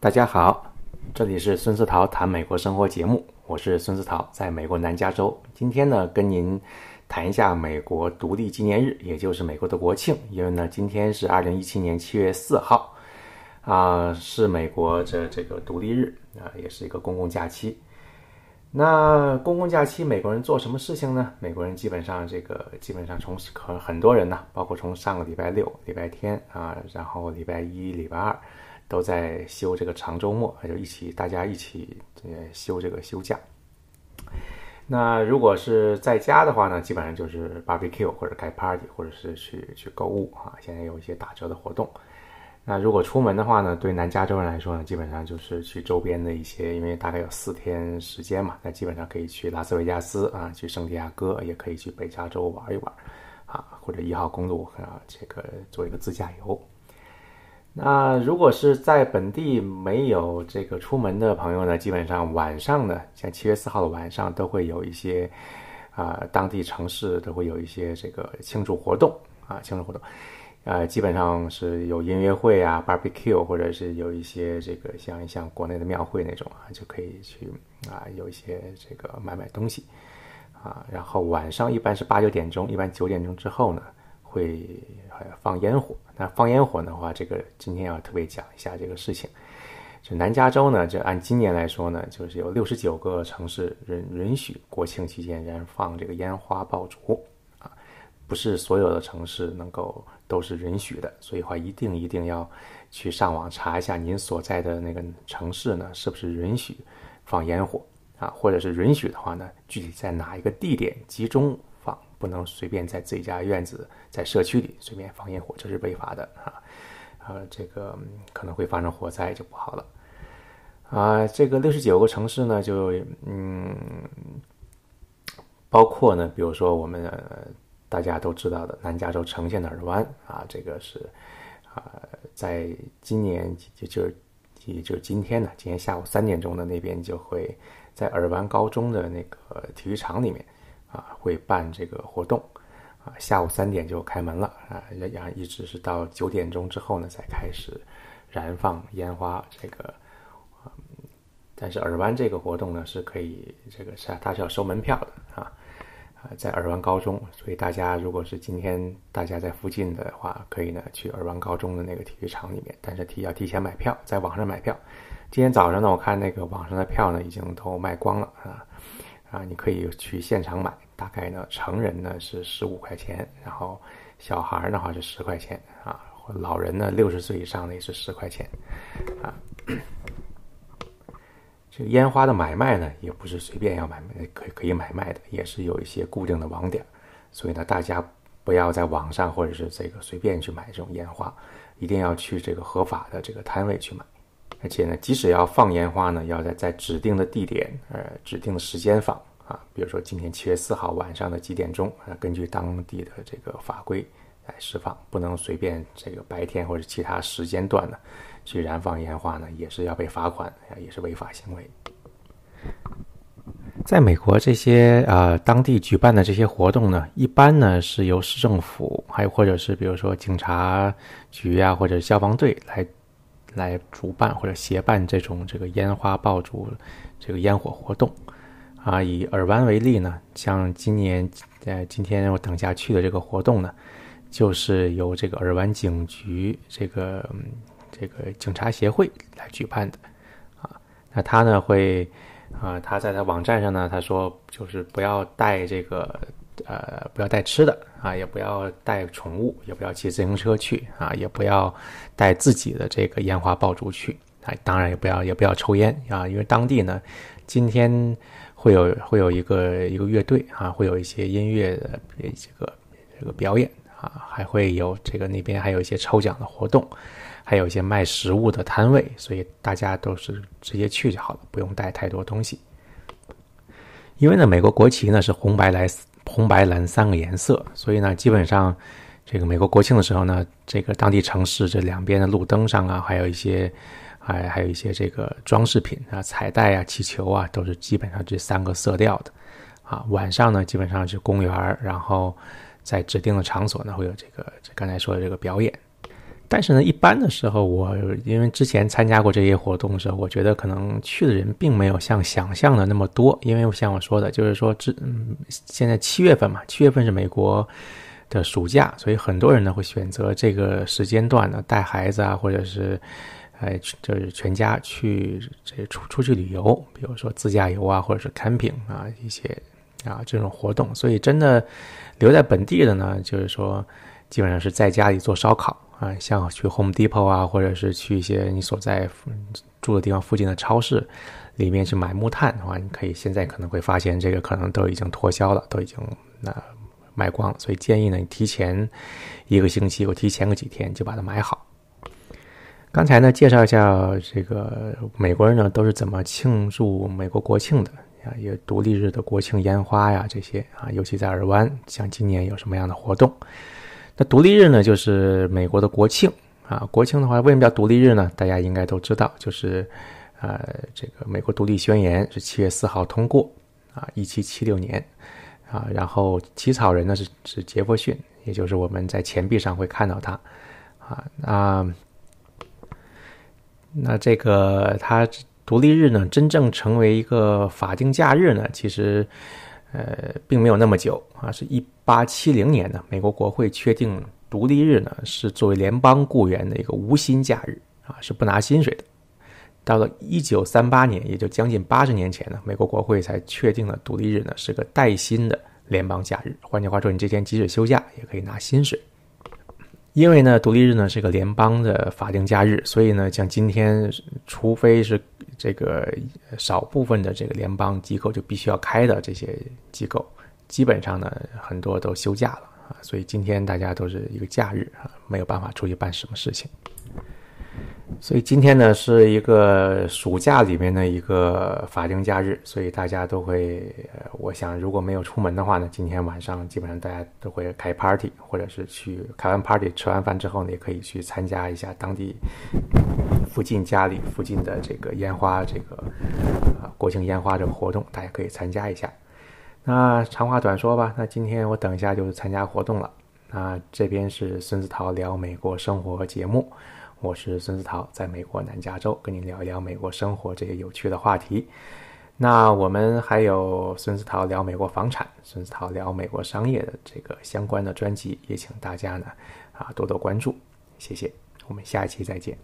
大家好，这里是孙思桃谈美国生活节目，我是孙思桃，在美国南加州。今天呢，跟您谈一下美国独立纪念日，也就是美国的国庆。因为呢，今天是二零一七年七月四号，啊，是美国的这个独立日啊，也是一个公共假期。那公共假期，美国人做什么事情呢？美国人基本上这个基本上从可很多人呢，包括从上个礼拜六、礼拜天啊，然后礼拜一、礼拜二。都在休这个长周末，就一起大家一起呃休这个休假。那如果是在家的话呢，基本上就是 barbecue 或者开 party，或者是去去购物啊。现在有一些打折的活动。那如果出门的话呢，对南加州人来说呢，基本上就是去周边的一些，因为大概有四天时间嘛，那基本上可以去拉斯维加斯啊，去圣地亚哥，也可以去北加州玩一玩啊，或者一号公路啊，这个做一个自驾游。那如果是在本地没有这个出门的朋友呢，基本上晚上呢，像七月四号的晚上都会有一些，啊，当地城市都会有一些这个庆祝活动啊，庆祝活动，呃，基本上是有音乐会啊，barbecue，或者是有一些这个像像国内的庙会那种啊，就可以去啊，有一些这个买买东西啊，然后晚上一般是八九点钟，一般九点钟之后呢。会放烟火，那放烟火的话，这个今天要特别讲一下这个事情。就南加州呢，就按今年来说呢，就是有六十九个城市允允许国庆期间燃放这个烟花爆竹啊，不是所有的城市能够都是允许的，所以话一定一定要去上网查一下您所在的那个城市呢，是不是允许放烟火啊，或者是允许的话呢，具体在哪一个地点集中。不能随便在自己家院子、在社区里随便放烟火，这是违法的啊！呃，这个可能会发生火灾，就不好了啊！这个六十九个城市呢，就嗯，包括呢，比如说我们大家都知道的南加州城县的尔湾啊，这个是啊，在今年就就是也就是今天呢，今天下午三点钟的那边就会在尔湾高中的那个体育场里面。啊，会办这个活动，啊，下午三点就开门了，啊，然后一直是到九点钟之后呢，才开始燃放烟花。这个，嗯，但是耳湾这个活动呢，是可以，这个是它是要收门票的，啊，啊，在耳湾高中，所以大家如果是今天大家在附近的话，可以呢去耳湾高中的那个体育场里面，但是提要提前买票，在网上买票。今天早上呢，我看那个网上的票呢，已经都卖光了，啊。啊，你可以去现场买，大概呢，成人呢是十五块钱，然后小孩的话是十块钱啊，老人呢六十岁以上的也是十块钱，啊，这个烟花的买卖呢也不是随便要买卖，可可以买卖的，也是有一些固定的网点，所以呢，大家不要在网上或者是这个随便去买这种烟花，一定要去这个合法的这个摊位去买。而且呢，即使要放烟花呢，要在在指定的地点，呃，指定的时间放啊。比如说今天七月四号晚上的几点钟啊，根据当地的这个法规来释放，不能随便这个白天或者其他时间段呢去燃放烟花呢，也是要被罚款，也是违法行为。在美国，这些啊当地举办的这些活动呢，一般呢是由市政府，还有或者是比如说警察局啊，或者消防队来。来主办或者协办这种这个烟花爆竹这个烟火活动啊，以尔湾为例呢，像今年呃今天我等下去的这个活动呢，就是由这个尔湾警局这个这个警察协会来举办的啊，那他呢会啊他在他网站上呢他说就是不要带这个。呃，不要带吃的啊，也不要带宠物，也不要骑自行车去啊，也不要带自己的这个烟花爆竹去啊。当然也不要也不要抽烟啊，因为当地呢，今天会有会有一个一个乐队啊，会有一些音乐的这个这个表演啊，还会有这个那边还有一些抽奖的活动，还有一些卖食物的摊位，所以大家都是直接去就好了，不用带太多东西。因为呢，美国国旗呢是红白蓝。红白蓝三个颜色，所以呢，基本上这个美国国庆的时候呢，这个当地城市这两边的路灯上啊，还有一些还还有一些这个装饰品啊、彩带啊、气球啊，都是基本上这三个色调的啊。晚上呢，基本上是公园然后在指定的场所呢会有这个刚才说的这个表演。但是呢，一般的时候，我因为之前参加过这些活动的时候，我觉得可能去的人并没有像想象的那么多。因为像我说的，就是说，这嗯，现在七月份嘛，七月份是美国的暑假，所以很多人呢会选择这个时间段呢带孩子啊，或者是哎，就是全家去这出出去旅游，比如说自驾游啊，或者是 camping 啊一些啊这种活动。所以真的留在本地的呢，就是说基本上是在家里做烧烤。啊，像去 Home Depot 啊，或者是去一些你所在住的地方附近的超市里面去买木炭的话，你可以现在可能会发现这个可能都已经脱销了，都已经那卖光了。所以建议呢，你提前一个星期或提前个几天就把它买好。刚才呢，介绍一下这个美国人呢都是怎么庆祝美国国庆的啊，有独立日的国庆烟花呀这些啊，尤其在尔湾，像今年有什么样的活动？那独立日呢，就是美国的国庆啊。国庆的话，为什么叫独立日呢？大家应该都知道，就是呃，这个美国独立宣言是七月四号通过啊，一七七六年啊。然后起草人呢是是杰弗逊，也就是我们在钱币上会看到他啊。那那这个他独立日呢，真正成为一个法定假日呢，其实。呃，并没有那么久啊，是一八七零年呢，美国国会确定独立日呢是作为联邦雇员的一个无薪假日啊，是不拿薪水的。到了一九三八年，也就将近八十年前呢，美国国会才确定了独立日呢是个带薪的联邦假日。换句话说，你这天即使休假也可以拿薪水。因为呢，独立日呢是个联邦的法定假日，所以呢，像今天，除非是这个少部分的这个联邦机构就必须要开的这些机构，基本上呢，很多都休假了啊，所以今天大家都是一个假日啊，没有办法出去办什么事情。所以今天呢是一个暑假里面的一个法定假日，所以大家都会，我想如果没有出门的话呢，今天晚上基本上大家都会开 party，或者是去开完 party 吃完饭之后呢，也可以去参加一下当地附近家里附近的这个烟花这个啊国庆烟花这个活动，大家可以参加一下。那长话短说吧，那今天我等一下就是参加活动了。那这边是孙子桃聊美国生活节目。我是孙思桃，在美国南加州跟您聊一聊美国生活这些有趣的话题。那我们还有孙思桃聊美国房产、孙思桃聊美国商业的这个相关的专辑，也请大家呢啊多多关注，谢谢。我们下一期再见。